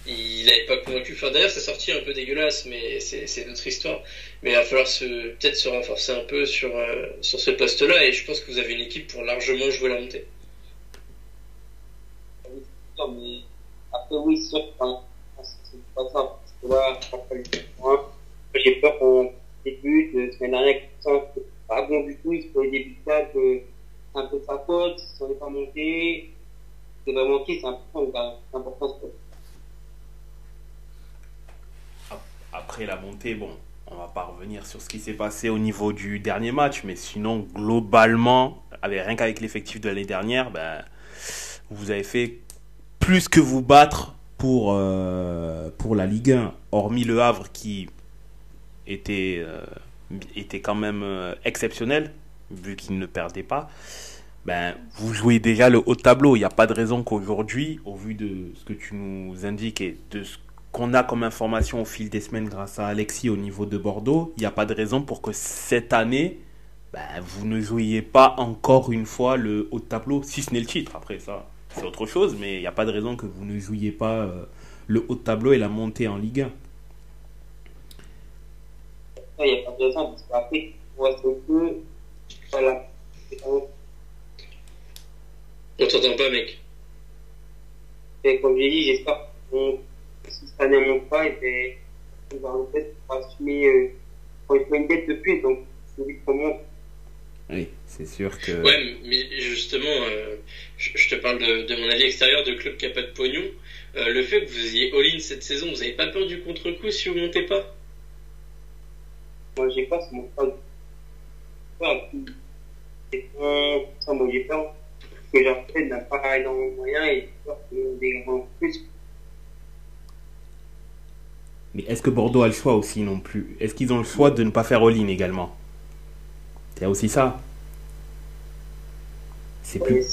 Il n'avait pas convaincu. Enfin, d'ailleurs, c'est sorti un peu dégueulasse, mais c'est c'est notre histoire. Mais il va falloir se peut-être se renforcer un peu sur, euh, sur ce poste-là, et je pense que vous avez une équipe pour largement jouer la montée. Oui, c'est sûr, mais après, oui, c'est sûr c'est pas ça. Parce que là, j'ai peur qu'on débute, la semaine dernière, ça, c'est pas bon du tout, il se fait des que un peu sa faute, si n'est pas monté, c'est vraiment qui, important, Après la montée, bon, on va pas revenir sur ce qui s'est passé au niveau du dernier match, mais sinon, globalement, avec, rien qu'avec l'effectif de l'année dernière, ben, vous avez fait plus que vous battre pour, euh, pour la Ligue 1, hormis le Havre qui était, euh, était quand même euh, exceptionnel, vu qu'il ne perdait pas. Ben, vous jouez déjà le haut de tableau. Il n'y a pas de raison qu'aujourd'hui, au vu de ce que tu nous indiques et de ce qu'on a comme information au fil des semaines grâce à Alexis au niveau de Bordeaux, il n'y a pas de raison pour que cette année, ben, vous ne jouiez pas encore une fois le haut de tableau, si ce n'est le titre. Après ça, c'est autre chose, mais il n'y a pas de raison que vous ne jouiez pas euh, le haut de tableau et la montée en Ligue 1. il n'y a pas de raison, parce qu'après, que, voilà, On t'entend pas, mec. Et comme j'ai dit, j'espère qu'on, si cette année on monte pas, et ben, on va en fait pour assumer, euh, une tête de plus, donc c'est lui qu'on monte. Oui, c'est sûr que. Ouais, mais justement, euh, je, je te parle de, de mon avis extérieur de club qui a pas de pognon. Euh, le fait que vous ayez all-in cette saison, vous avez pas peur du contre-coup si vous montez pas? Moi, j'ai pas, c'est mon frère. Ouais, puis, c'est pas, n'a pas énormément de moyens et des grands plus. Mais est-ce que Bordeaux a le choix aussi non plus? Est-ce qu'ils ont le choix de ne pas faire all-in également? A aussi ça. C'est plus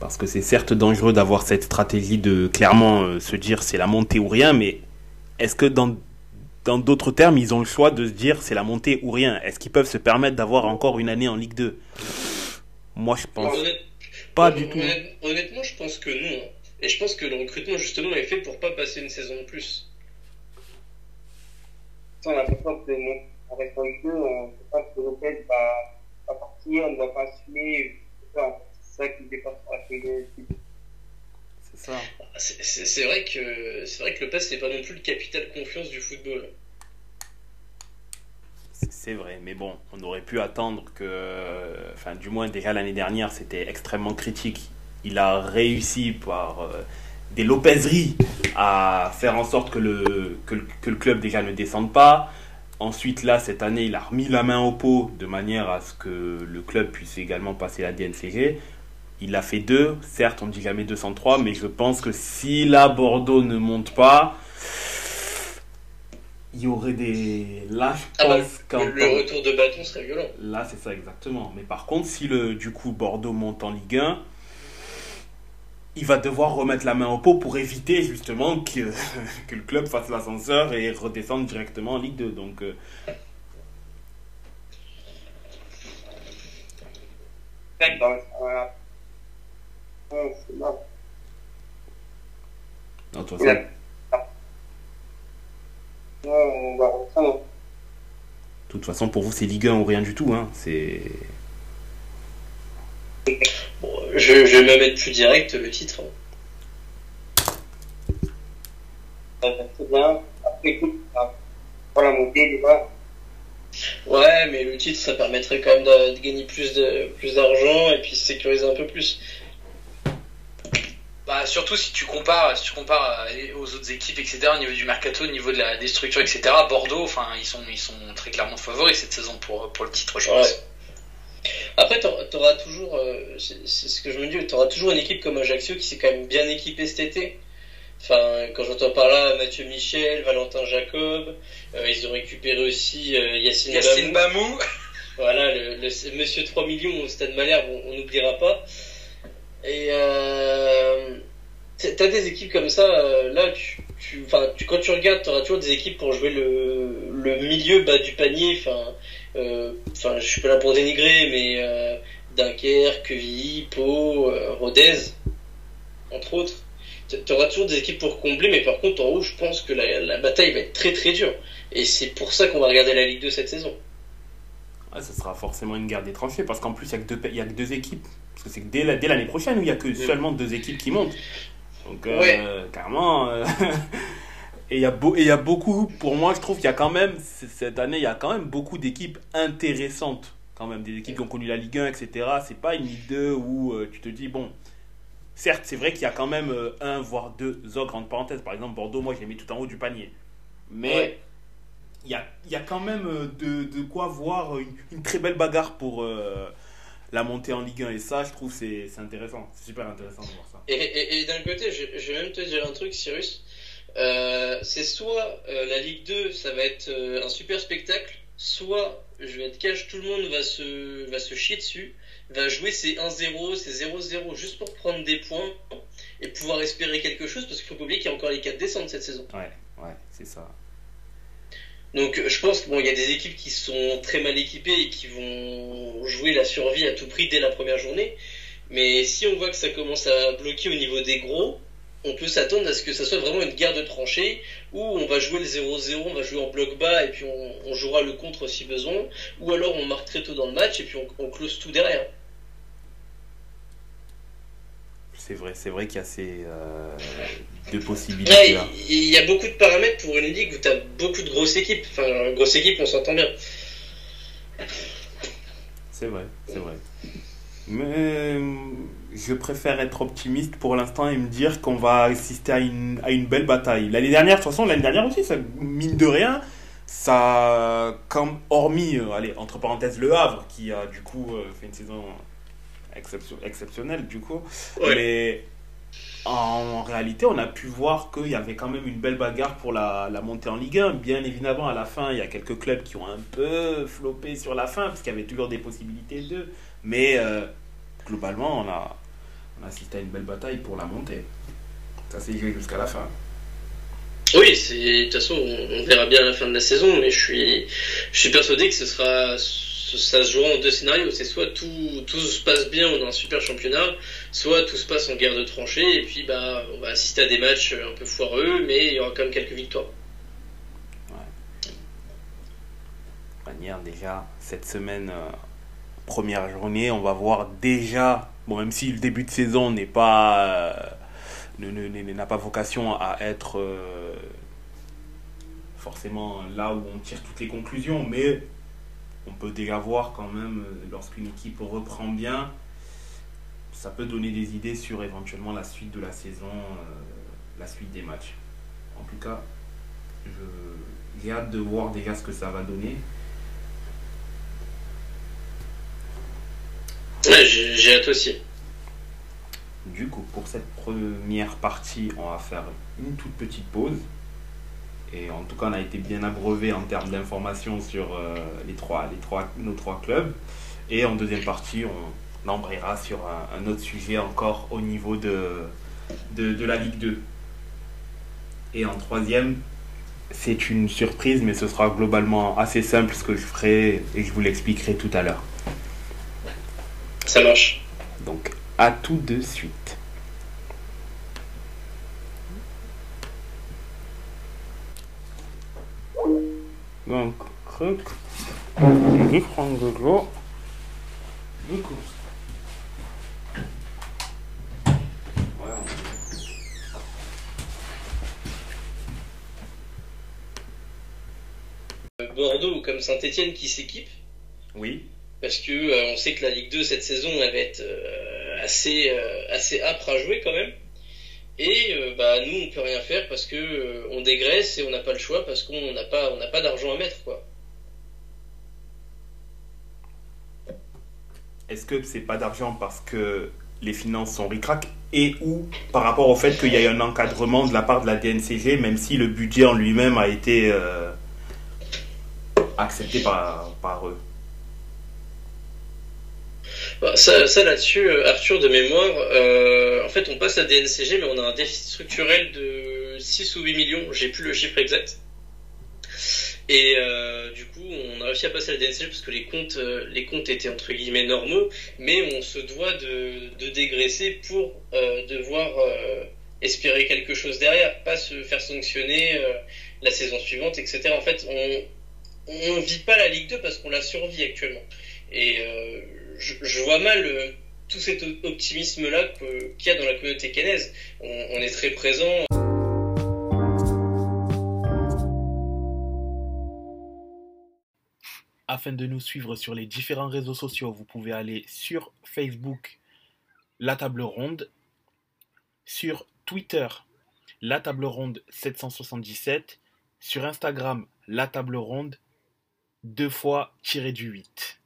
parce que c'est certes dangereux d'avoir cette stratégie de clairement euh, se dire c'est la montée ou rien, mais est-ce que dans dans d'autres termes ils ont le choix de se dire c'est la montée ou rien Est-ce qu'ils peuvent se permettre d'avoir encore une année en Ligue 2 Moi je pense Honnête- pas du tout. honnête- Honnêtement, je pense que non. Et je pense que le recrutement, justement, est fait pour pas passer une saison de plus. on a l'impression que mon, on reste en Ligue 2, on ne sait pas que Lopez va, va partir, on ne va pas assumer. C'est ça qui dépasse la. C'est vrai que c'est vrai que le PAS n'est pas non plus le capital confiance du football. C'est vrai, mais bon, on aurait pu attendre que, enfin, du moins déjà l'année dernière, c'était extrêmement critique. Il a réussi par euh, des lopézeries à faire en sorte que le, que, le, que le club déjà ne descende pas. Ensuite, là, cette année, il a remis la main au pot de manière à ce que le club puisse également passer la DNCG. Il a fait deux, certes, on ne dit jamais 203, mais je pense que si là, Bordeaux ne monte pas, il y aurait des. Là, je Ah bah, pense le, retour de bâton serait violent. Là, c'est ça exactement. Mais par contre, si le, du coup Bordeaux monte en Ligue 1, il va devoir remettre la main au pot pour éviter justement que, *laughs* que le club fasse l'ascenseur et redescende directement en Ligue 2. Donc, euh, voilà. Non, c'est mort. non, de toute Il façon, a- Non, on va reprendre. tout toute façon, pour vous, c'est Ligue 1 ou rien du tout. Hein. C'est. Bon, je, je vais même être plus direct, le titre. Ça va très bien. Après, écoute, ça- pour la montée, les gars, Ouais, mais le titre, ça permettrait quand même de, de gagner plus de plus d'argent et puis se sécuriser un peu plus. Bah, surtout si tu compares, si tu compares euh, aux autres équipes, etc., au niveau du mercato, au niveau de la, des structures, etc., Bordeaux, enfin, ils sont, ils sont très clairement favoris cette saison pour, pour le titre, je Ouais. pense. Après, t'auras t'auras toujours, euh, c'est ce que je me dis, t'auras toujours une équipe comme Ajaccio qui s'est quand même bien équipée cet été. Enfin, quand j'entends par là Mathieu Michel, Valentin Jacob, euh, ils ont récupéré aussi euh, Yacine, Yacine Bamou. Bamou, Voilà, le, le- Monsieur 3 millions au Stade Malherbe, on on n'oubliera pas. Et euh, t'as des équipes comme ça, euh, là, tu, tu, tu, quand tu regardes, tu auras toujours des équipes pour jouer le, milieu bas du panier. Enfin, euh, je suis pas là pour dénigrer, mais euh, Dunkerque, Quevilly, Pau, euh, Rodez, entre autres. Tu auras toujours des équipes pour combler, mais par contre, en haut, je pense que la, bataille va être très très dure. Et c'est pour ça qu'on va regarder la Ligue 2 cette saison. Ouais, ce sera forcément une guerre des tranchées parce qu'en plus, il n'y a que deux équipes. Parce que c'est que dès la- dès l'année prochaine où il n'y a que seulement deux équipes qui montent. Donc, euh, Ouais. carrément. euh, *laughs* et il y, a y beaucoup, pour moi, je trouve qu'il y a quand même, cette année, il y a quand même beaucoup d'équipes intéressantes. Quand même, des équipes qui ont connu la Ligue 1, etc. C'est pas une Ligue 2 où euh, tu te dis, bon. Certes, c'est vrai qu'il y a quand même un, voire deux ogres, entre parenthèses. Par exemple, Bordeaux, moi, je les mets tout en haut du panier. Mais Ouais. il y a, il y a quand même de, de quoi voir une, une très belle bagarre pour la montée en Ligue 1. Et ça, je trouve, c'est c'est intéressant. C'est super intéressant de voir ça. Et, et, et d'un côté, je, je vais même te dire un truc, Cyrus. Euh, c'est soit euh, la Ligue 2, ça va être euh, un super spectacle, soit, je vais être cash, tout le monde va se, va se chier dessus, va jouer ses 1-0, ses 0-0 juste pour prendre des points et pouvoir espérer quelque chose, parce qu'il faut pas oublier qu'il y a encore les 4 descentes cette saison. Ouais, ouais, c'est ça. Donc je pense qu'il y a des équipes qui sont très mal équipées et qui vont jouer la survie à tout prix dès la première journée. Mais si on voit que ça commence à bloquer au niveau des gros, on peut s'attendre à ce que ça soit vraiment une guerre de tranchées où on va jouer le 0-0, on va jouer en bloc bas et puis on, jouera le contre si besoin, ou alors on marque très tôt dans le match et puis on close tout derrière. C'est vrai, c'est vrai qu'il y a ces euh, deux possibilités là. il y a beaucoup de paramètres pour une ligue où tu as beaucoup de grosses équipes. Enfin, grosses équipes, on s'entend bien. C'est vrai, c'est vrai. Mais euh, je préfère être optimiste pour l'instant et me dire qu'on va assister à une, à une belle bataille. L'année dernière, de toute façon, l'année dernière aussi, ça, mine de rien, ça, comme, hormis, euh, allez, entre parenthèses, Le Havre, qui a du coup fait une saison exception- exceptionnelle, du coup. Ouais. Mais en réalité, on a pu voir qu'il y avait quand même une belle bagarre pour la, la montée en Ligue 1. Bien évidemment, à la fin, il y a quelques clubs qui ont un peu floppé sur la fin, parce qu'il y avait toujours des possibilités d'eux. Mais euh, globalement, on a, on a assisté à une belle bataille pour la montée. Ça s'est joué jusqu'à la fin. Oui, c'est de toute façon, on on verra bien à la fin de la saison, mais je suis, je suis persuadé que ce sera, ça se jouera en deux scénarios. C'est soit tout, tout se passe bien, on a un super championnat, soit tout se passe en guerre de tranchées, et puis bah, on va assister à des matchs un peu foireux, mais il y aura quand même quelques victoires. De manière, déjà, cette semaine, euh, première journée, on va voir déjà, bon, même si le début de saison n'est pas, euh, n'a pas vocation à être euh, forcément là où on tire toutes les conclusions, mais on peut déjà voir quand même, euh, lorsqu'une équipe reprend bien, ça peut donner des idées sur éventuellement la suite de la saison, euh, la suite des matchs. En tout cas, j'ai hâte de voir déjà ce que ça va donner. Ouais, j'ai hâte aussi. Du coup, pour cette première partie, on va faire une toute petite pause. Et en tout cas, on a été bien abreuvé en termes d'informations sur euh, les trois, les trois, nos trois clubs. Et en deuxième partie, on embrayera sur un, un autre sujet encore au niveau de, de, de la Ligue 2. Et en troisième, c'est une surprise, mais ce sera globalement assez simple ce que je ferai et je vous l'expliquerai tout à l'heure. Ça marche. Donc, à tout de suite. Donc. Je vais prendre de l'eau. Du coup. Bordeaux comme Saint-Etienne qui s'équipent. Oui. Parce que euh, on sait que la Ligue 2 cette saison elle va être euh, assez, euh, assez âpre à jouer quand même. Et bah nous on peut rien faire parce que on dégraisse et on n'a pas le choix parce qu'on n'a pas pas d'argent à mettre quoi. Est-ce que c'est pas d'argent parce que les finances sont ricrac et ou par rapport au fait qu'il y a un encadrement de la part de la DNCG même si le budget en lui-même a été accepté par, par eux? Bah, ça, ça là-dessus, euh, Arthur, de mémoire, euh, en fait, on passe à DNCG, mais on a un déficit structurel de 6 ou 8 millions, j'ai plus le chiffre exact. Et euh, du coup, on a réussi à passer à la DNCG parce que les comptes, euh, les comptes étaient entre guillemets normaux, mais on se doit de, de dégraisser pour euh, devoir espérer quelque chose derrière, pas se faire sanctionner la saison suivante, etc. En fait, on, on vit pas la Ligue 2 parce qu'on la survit actuellement. Et je, vois mal euh, tout cet optimisme-là qu'il y a dans la communauté cannaise. On, est très présent. Afin de nous suivre sur les différents réseaux sociaux, vous pouvez aller sur Facebook, La Table Ronde, sur Twitter, La Table Ronde 777, sur Instagram, La Table Ronde deux fois tiré du 8.